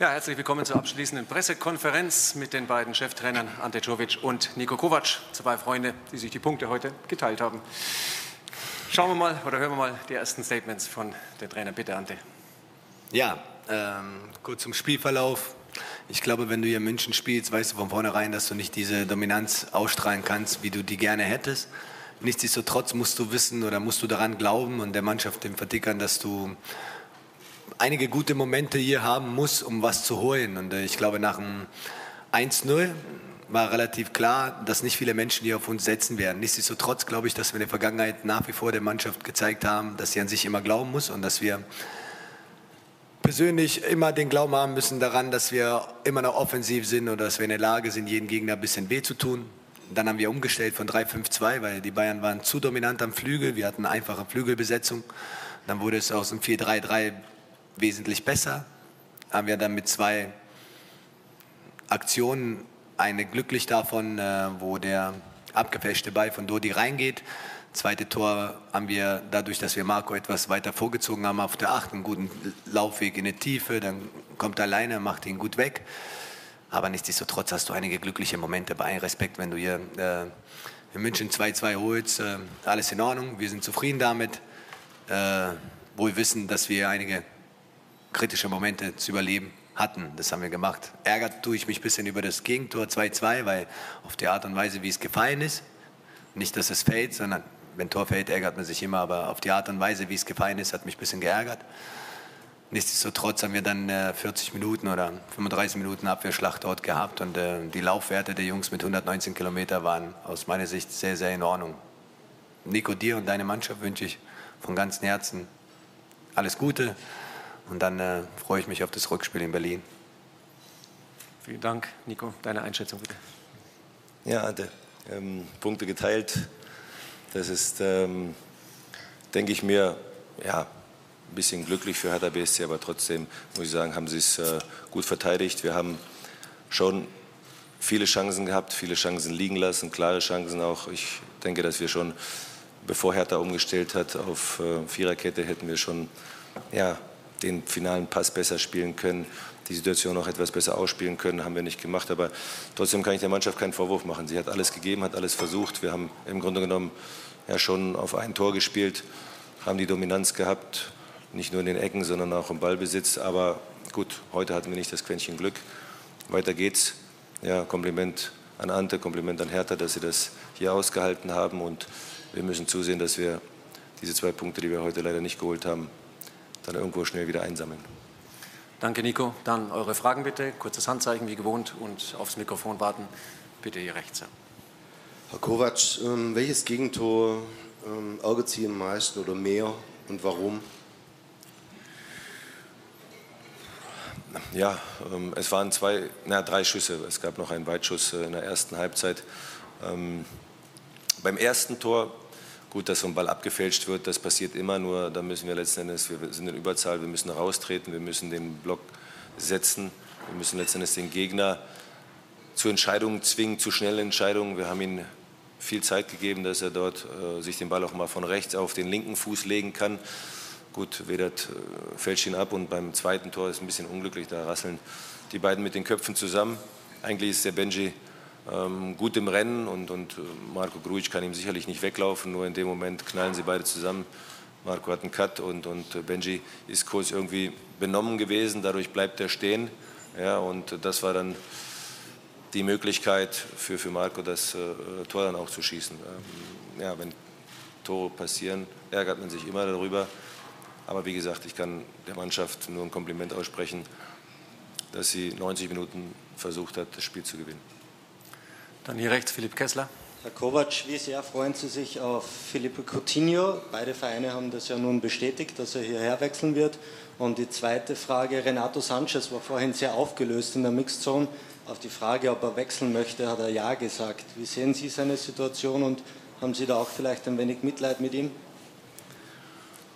Ja, herzlich willkommen zur abschließenden Pressekonferenz mit den beiden Cheftrainern Ante Czovic und Nico Kovac, zwei Freunde, die sich die Punkte heute geteilt haben. Schauen wir mal oder hören wir mal die ersten Statements von den Trainern. Bitte, Ante. Ja, ähm, kurz zum Spielverlauf. Ich glaube, wenn du hier in München spielst, weißt du von vornherein, dass du nicht diese Dominanz ausstrahlen kannst, wie du die gerne hättest. Nichtsdestotrotz musst du wissen oder musst du daran glauben und der Mannschaft dem verdickern, dass du einige gute Momente hier haben muss, um was zu holen. Und äh, ich glaube, nach dem 1-0 war relativ klar, dass nicht viele Menschen hier auf uns setzen werden. Nichtsdestotrotz glaube ich, dass wir in der Vergangenheit nach wie vor der Mannschaft gezeigt haben, dass sie an sich immer glauben muss und dass wir persönlich immer den Glauben haben müssen daran, dass wir immer noch offensiv sind und dass wir in der Lage sind, jeden Gegner ein bisschen weh zu tun. Dann haben wir umgestellt von 3-5-2, weil die Bayern waren zu dominant am Flügel. Wir hatten einfache Flügelbesetzung. Dann wurde es aus dem 4-3-3 wesentlich besser. Haben wir dann mit zwei Aktionen, eine glücklich davon, äh, wo der abgefälschte Ball von Dodi reingeht. Zweite Tor haben wir dadurch, dass wir Marco etwas weiter vorgezogen haben auf der Acht, einen guten Laufweg in die Tiefe, dann kommt er alleine, macht ihn gut weg. Aber nichtsdestotrotz hast du einige glückliche Momente. Bei Respekt, wenn du hier äh, in München 2-2 holst, äh, alles in Ordnung, wir sind zufrieden damit. Äh, wohl wissen, dass wir einige kritische Momente zu überleben hatten. Das haben wir gemacht. Ärgert tue ich mich ein bisschen über das Gegentor 2-2, weil auf die Art und Weise, wie es gefallen ist, nicht, dass es fällt, sondern wenn Tor fällt, ärgert man sich immer, aber auf die Art und Weise, wie es gefallen ist, hat mich ein bisschen geärgert. Nichtsdestotrotz haben wir dann äh, 40 Minuten oder 35 Minuten Abwehrschlacht dort gehabt und äh, die Laufwerte der Jungs mit 119 Kilometer waren aus meiner Sicht sehr, sehr in Ordnung. Nico, dir und deine Mannschaft wünsche ich von ganzem Herzen alles Gute. Und dann äh, freue ich mich auf das Rückspiel in Berlin. Vielen Dank, Nico. Deine Einschätzung bitte. Ja, Ante, ähm, Punkte geteilt. Das ist, ähm, denke ich mir, ja, ein bisschen glücklich für Hertha BSC, aber trotzdem muss ich sagen, haben sie es äh, gut verteidigt. Wir haben schon viele Chancen gehabt, viele Chancen liegen lassen, klare Chancen auch. Ich denke, dass wir schon, bevor Hertha umgestellt hat auf äh, Viererkette, hätten wir schon ja, den finalen Pass besser spielen können, die Situation auch etwas besser ausspielen können, haben wir nicht gemacht. Aber trotzdem kann ich der Mannschaft keinen Vorwurf machen. Sie hat alles gegeben, hat alles versucht. Wir haben im Grunde genommen ja schon auf ein Tor gespielt, haben die Dominanz gehabt, nicht nur in den Ecken, sondern auch im Ballbesitz. Aber gut, heute hatten wir nicht das Quäntchen Glück. Weiter geht's. Ja, Kompliment an Ante, Kompliment an Hertha, dass sie das hier ausgehalten haben. Und wir müssen zusehen, dass wir diese zwei Punkte, die wir heute leider nicht geholt haben, dann irgendwo schnell wieder einsammeln. Danke, Nico. Dann eure Fragen bitte. Kurzes Handzeichen wie gewohnt und aufs Mikrofon warten. Bitte hier rechts. Herr Kovac, ähm, welches Gegentor ähm, ärgert Sie am meisten oder mehr und warum? Ja, ähm, es waren zwei, na, drei Schüsse. Es gab noch einen Weitschuss äh, in der ersten Halbzeit. Beim ersten Tor Gut, dass so ein Ball abgefälscht wird, das passiert immer, nur da müssen wir letzten Endes, wir sind in Überzahl, wir müssen raustreten, wir müssen den Block setzen, wir müssen letzten Endes den Gegner zu Entscheidungen zwingen, zu schnellen Entscheidungen. Wir haben ihm viel Zeit gegeben, dass er dort äh, sich den Ball auch mal von rechts auf den linken Fuß legen kann. Gut, Wedert äh, fälscht ihn ab und beim zweiten Tor ist ein bisschen unglücklich, da rasseln die beiden mit den Köpfen zusammen. Eigentlich ist der Benji ähm, gut im Rennen und, und äh, Marco Grujic kann ihm sicherlich nicht weglaufen, nur in dem Moment knallen sie beide zusammen. Marco hat einen Cut und, und äh, Benji ist kurz irgendwie benommen gewesen, dadurch bleibt er stehen. Ja, und das war dann die Möglichkeit für, für Marco, das äh, Tor dann auch zu schießen. Ähm, ja, wenn Tore passieren, ärgert man sich immer darüber. Aber wie gesagt, ich kann der Mannschaft nur ein Kompliment aussprechen, dass sie 90 Minuten versucht hat, das Spiel zu gewinnen. Dann hier rechts Philipp Kessler. Herr Kovac, wie sehr freuen Sie sich auf Felipe Coutinho? Beide Vereine haben das ja nun bestätigt, dass er hierher wechseln wird. Und die zweite Frage, Renato Sanchez war vorhin sehr aufgelöst in der Mixzone. Auf die Frage, ob er wechseln möchte, hat er Ja gesagt. Wie sehen Sie seine Situation und haben Sie da auch vielleicht ein wenig Mitleid mit ihm?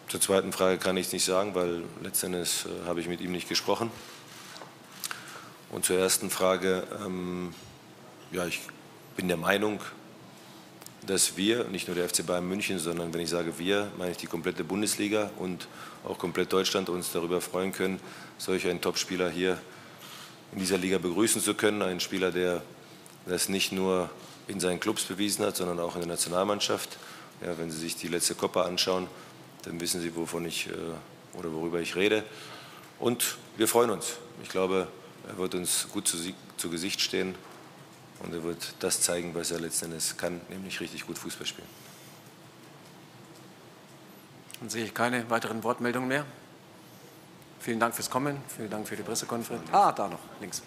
Zur zweiten Frage kann ich es nicht sagen, weil letztendlich äh, habe ich mit ihm nicht gesprochen. Und zur ersten Frage, ähm, ja, ich bin der Meinung, dass wir, nicht nur der FC Bayern München, sondern wenn ich sage wir, meine ich die komplette Bundesliga und auch komplett Deutschland uns darüber freuen können, solch einen Topspieler hier in dieser Liga begrüßen zu können. Ein Spieler, der das nicht nur in seinen Clubs bewiesen hat, sondern auch in der Nationalmannschaft. Ja, wenn Sie sich die letzte Copa anschauen, dann wissen Sie, wovon ich äh, oder worüber ich rede. Und wir freuen uns. Ich glaube, er wird uns gut zu, zu Gesicht stehen und er wird das zeigen, was er letzten Endes kann, nämlich richtig gut Fußball spielen. Dann sehe ich keine weiteren Wortmeldungen mehr. Vielen Dank fürs Kommen, vielen Dank für die Pressekonferenz. Ah, da noch, links.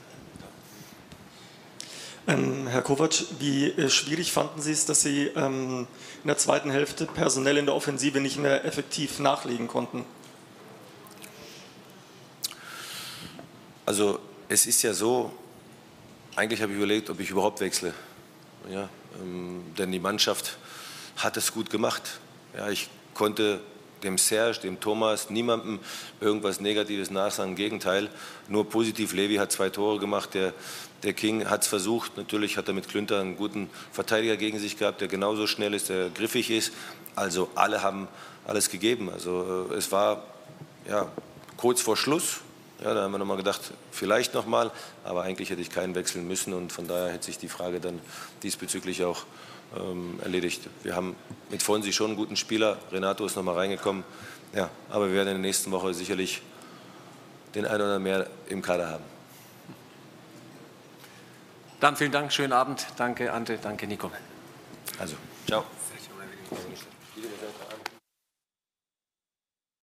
Ähm, Herr Kovac, wie äh, schwierig fanden Sie es, dass Sie ähm, in der zweiten Hälfte personell in der Offensive nicht mehr effektiv nachlegen konnten? Also es ist ja so, eigentlich habe ich überlegt, ob ich überhaupt wechsle. Ja, ähm, denn die Mannschaft hat es gut gemacht. Ja, ich konnte dem Serge, dem Thomas, niemandem irgendwas Negatives nachsagen. Im Gegenteil, nur positiv. Levi hat zwei Tore gemacht. Der, der King hat es versucht. Natürlich hat er mit Klünter einen guten Verteidiger gegen sich gehabt, der genauso schnell ist, der griffig ist. Also alle haben alles gegeben. Also äh, es war ja, kurz vor Schluss. Ja, da haben wir nochmal gedacht, vielleicht nochmal, aber eigentlich hätte ich keinen wechseln müssen und von daher hätte sich die Frage dann diesbezüglich auch ähm, erledigt. Wir haben mit Fonsi schon einen guten Spieler. Renato ist noch mal reingekommen. Ja, aber wir werden in der nächsten Woche sicherlich den einen oder mehr im Kader haben. Dann vielen Dank, schönen Abend. Danke, Ante, danke, Nico. Also, ciao.